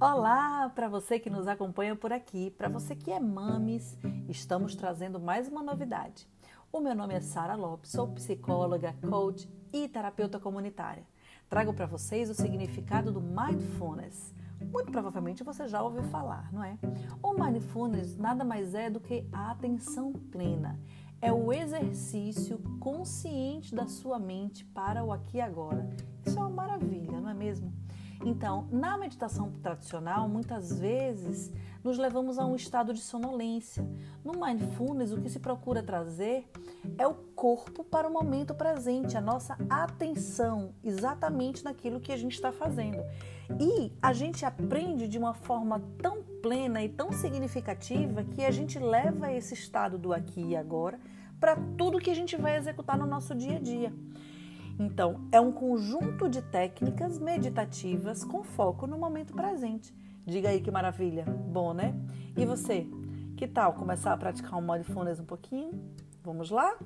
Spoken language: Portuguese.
Olá para você que nos acompanha por aqui, para você que é mames, estamos trazendo mais uma novidade. O meu nome é Sara Lopes, sou psicóloga, coach e terapeuta comunitária. Trago para vocês o significado do mindfulness. Muito provavelmente você já ouviu falar, não é? O mindfulness nada mais é do que a atenção plena. É o exercício consciente da sua mente para o aqui e agora. Isso é uma maravilha, não é mesmo? Então, na meditação tradicional, muitas vezes nos levamos a um estado de sonolência. No mindfulness, o que se procura trazer é o corpo para o momento presente, a nossa atenção exatamente naquilo que a gente está fazendo. E a gente aprende de uma forma tão plena e tão significativa que a gente leva esse estado do aqui e agora para tudo que a gente vai executar no nosso dia a dia. Então, é um conjunto de técnicas meditativas com foco no momento presente. Diga aí que maravilha. Bom, né? E você? Que tal começar a praticar o mindfulness um pouquinho? Vamos lá?